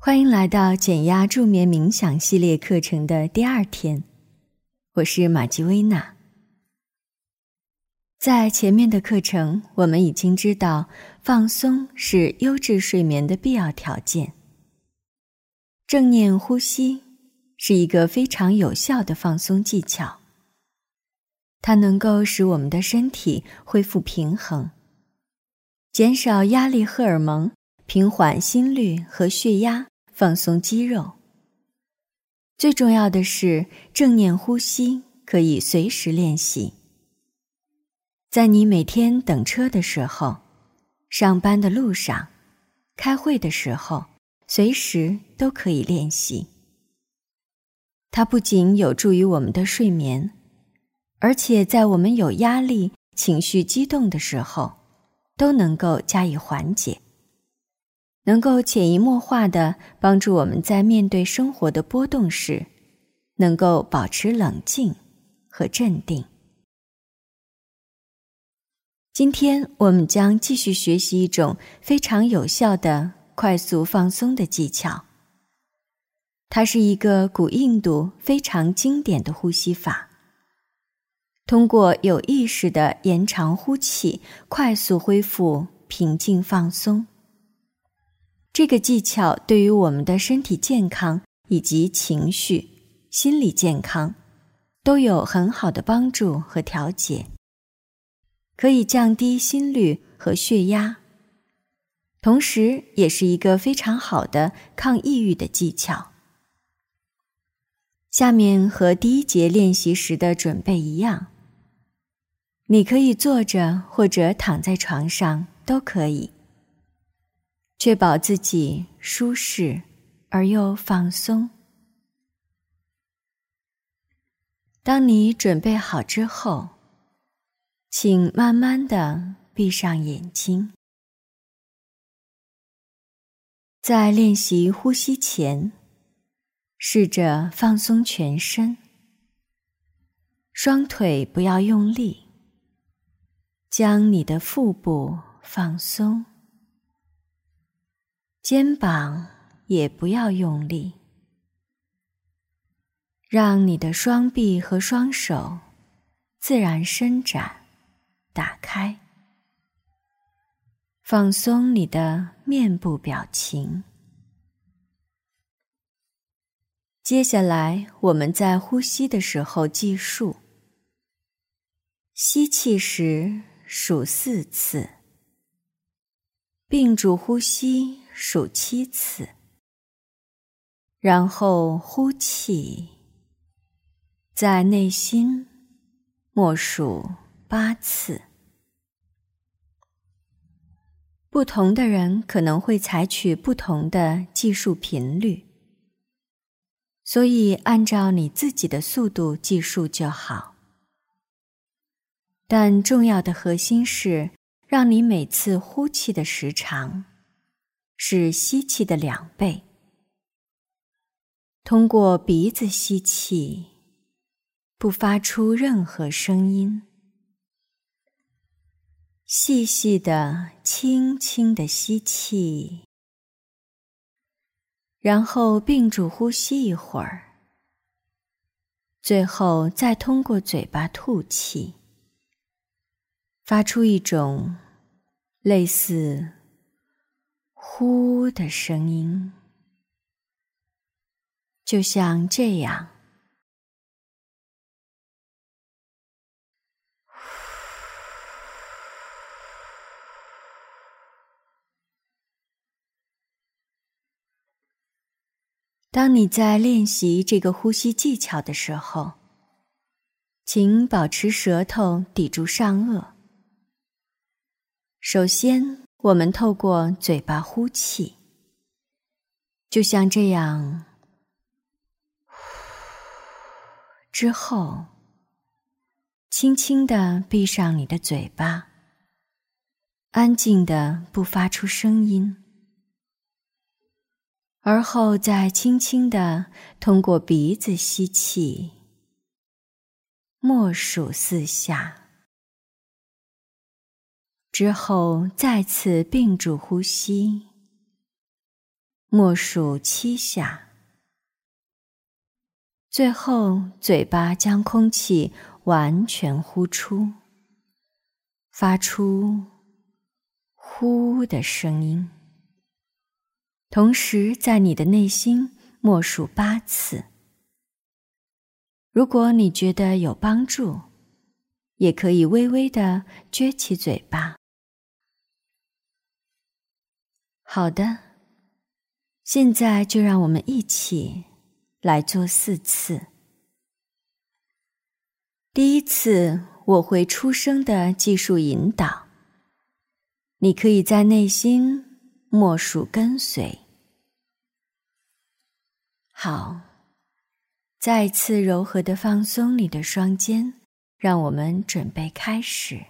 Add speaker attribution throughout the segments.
Speaker 1: 欢迎来到减压助眠冥想系列课程的第二天，我是玛吉薇娜。在前面的课程，我们已经知道放松是优质睡眠的必要条件。正念呼吸是一个非常有效的放松技巧，它能够使我们的身体恢复平衡，减少压力荷尔蒙。平缓心率和血压，放松肌肉。最重要的是，正念呼吸可以随时练习。在你每天等车的时候、上班的路上、开会的时候，随时都可以练习。它不仅有助于我们的睡眠，而且在我们有压力、情绪激动的时候，都能够加以缓解。能够潜移默化的帮助我们在面对生活的波动时，能够保持冷静和镇定。今天我们将继续学习一种非常有效的快速放松的技巧。它是一个古印度非常经典的呼吸法，通过有意识的延长呼气，快速恢复平静放松。这个技巧对于我们的身体健康以及情绪、心理健康都有很好的帮助和调节，可以降低心率和血压，同时也是一个非常好的抗抑郁的技巧。下面和第一节练习时的准备一样，你可以坐着或者躺在床上都可以。确保自己舒适而又放松。当你准备好之后，请慢慢的闭上眼睛。在练习呼吸前，试着放松全身，双腿不要用力，将你的腹部放松。肩膀也不要用力，让你的双臂和双手自然伸展、打开，放松你的面部表情。接下来，我们在呼吸的时候计数：吸气时数四次，屏住呼吸。数七次，然后呼气，在内心默数八次。不同的人可能会采取不同的计数频率，所以按照你自己的速度计数就好。但重要的核心是，让你每次呼气的时长。是吸气的两倍。通过鼻子吸气，不发出任何声音，细细的、轻轻的吸气，然后屏住呼吸一会儿，最后再通过嘴巴吐气，发出一种类似。呼的声音，就像这样。当你在练习这个呼吸技巧的时候，请保持舌头抵住上颚。首先。我们透过嘴巴呼气，就像这样。之后，轻轻的闭上你的嘴巴，安静的不发出声音，而后再轻轻的通过鼻子吸气，默数四下。之后，再次屏住呼吸，默数七下，最后嘴巴将空气完全呼出，发出“呼”的声音。同时，在你的内心默数八次。如果你觉得有帮助，也可以微微的撅起嘴巴。好的。现在就让我们一起来做四次。第一次我会出声的技术引导，你可以在内心默数跟随。好，再次柔和的放松你的双肩，让我们准备开始，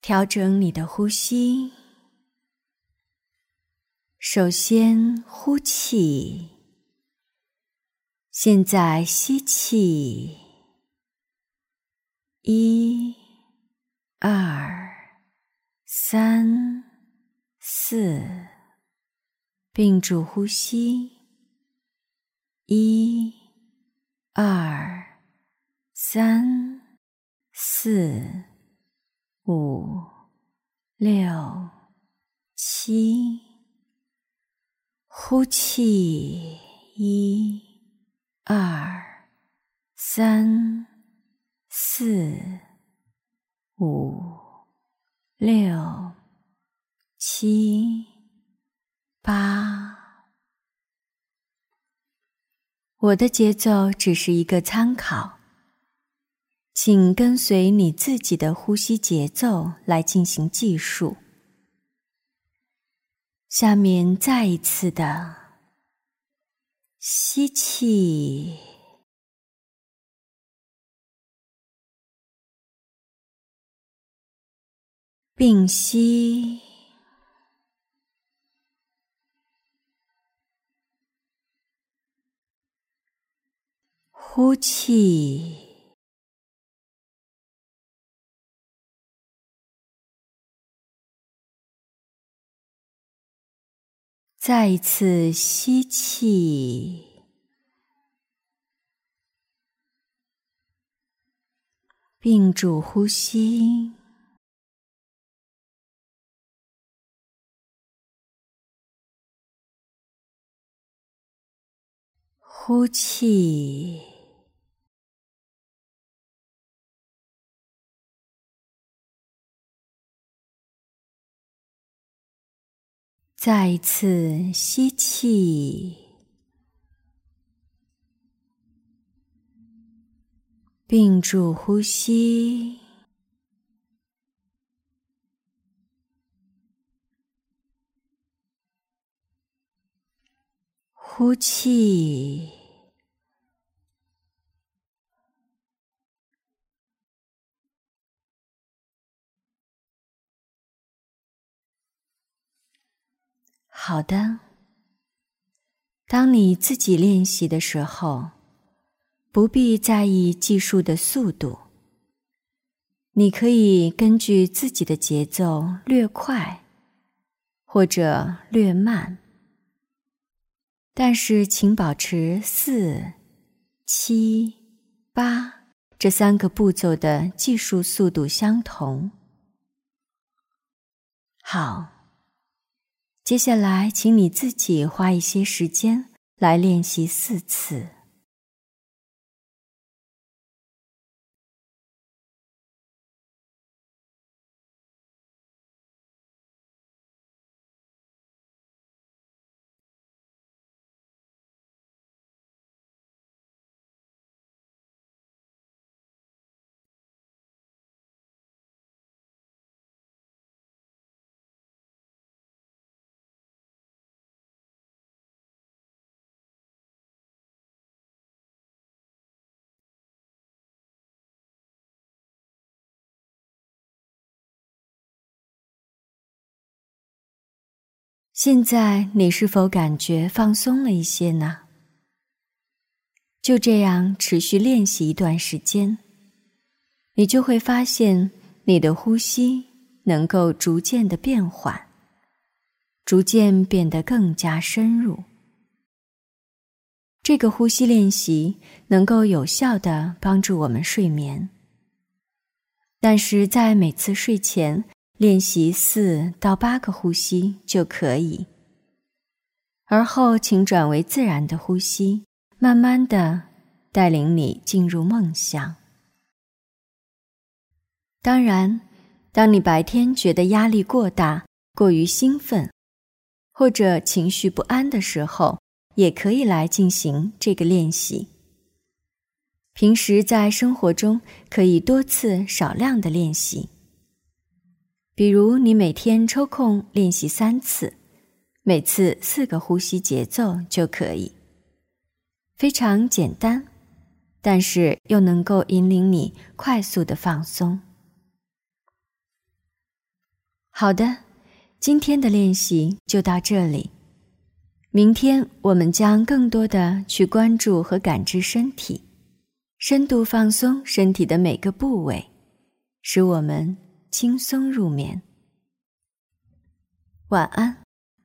Speaker 1: 调整你的呼吸。首先呼气，现在吸气，一、二、三、四，屏住呼吸，一、二、三、四、五、六、七。呼气，一、二、三、四、五、六、七、八。我的节奏只是一个参考，请跟随你自己的呼吸节奏来进行计数。下面再一次的吸气，屏息，呼气。再一次吸气，屏住呼吸，呼气。再一次吸气，屏住呼吸，呼气。好的。当你自己练习的时候，不必在意计数的速度。你可以根据自己的节奏略快，或者略慢。但是，请保持四、七、八这三个步骤的计数速度相同。好。接下来，请你自己花一些时间来练习四次。现在你是否感觉放松了一些呢？就这样持续练习一段时间，你就会发现你的呼吸能够逐渐的变缓，逐渐变得更加深入。这个呼吸练习能够有效的帮助我们睡眠，但是在每次睡前练习四到八个呼吸就可以。而后，请转为自然的呼吸，慢慢的带领你进入梦乡。当然，当你白天觉得压力过大、过于兴奋，或者情绪不安的时候，也可以来进行这个练习。平时在生活中可以多次少量的练习，比如你每天抽空练习三次。每次四个呼吸节奏就可以，非常简单，但是又能够引领你快速的放松。好的，今天的练习就到这里。明天我们将更多的去关注和感知身体，深度放松身体的每个部位，使我们轻松入眠。晚安。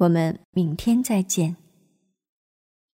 Speaker 1: 我们明天再见。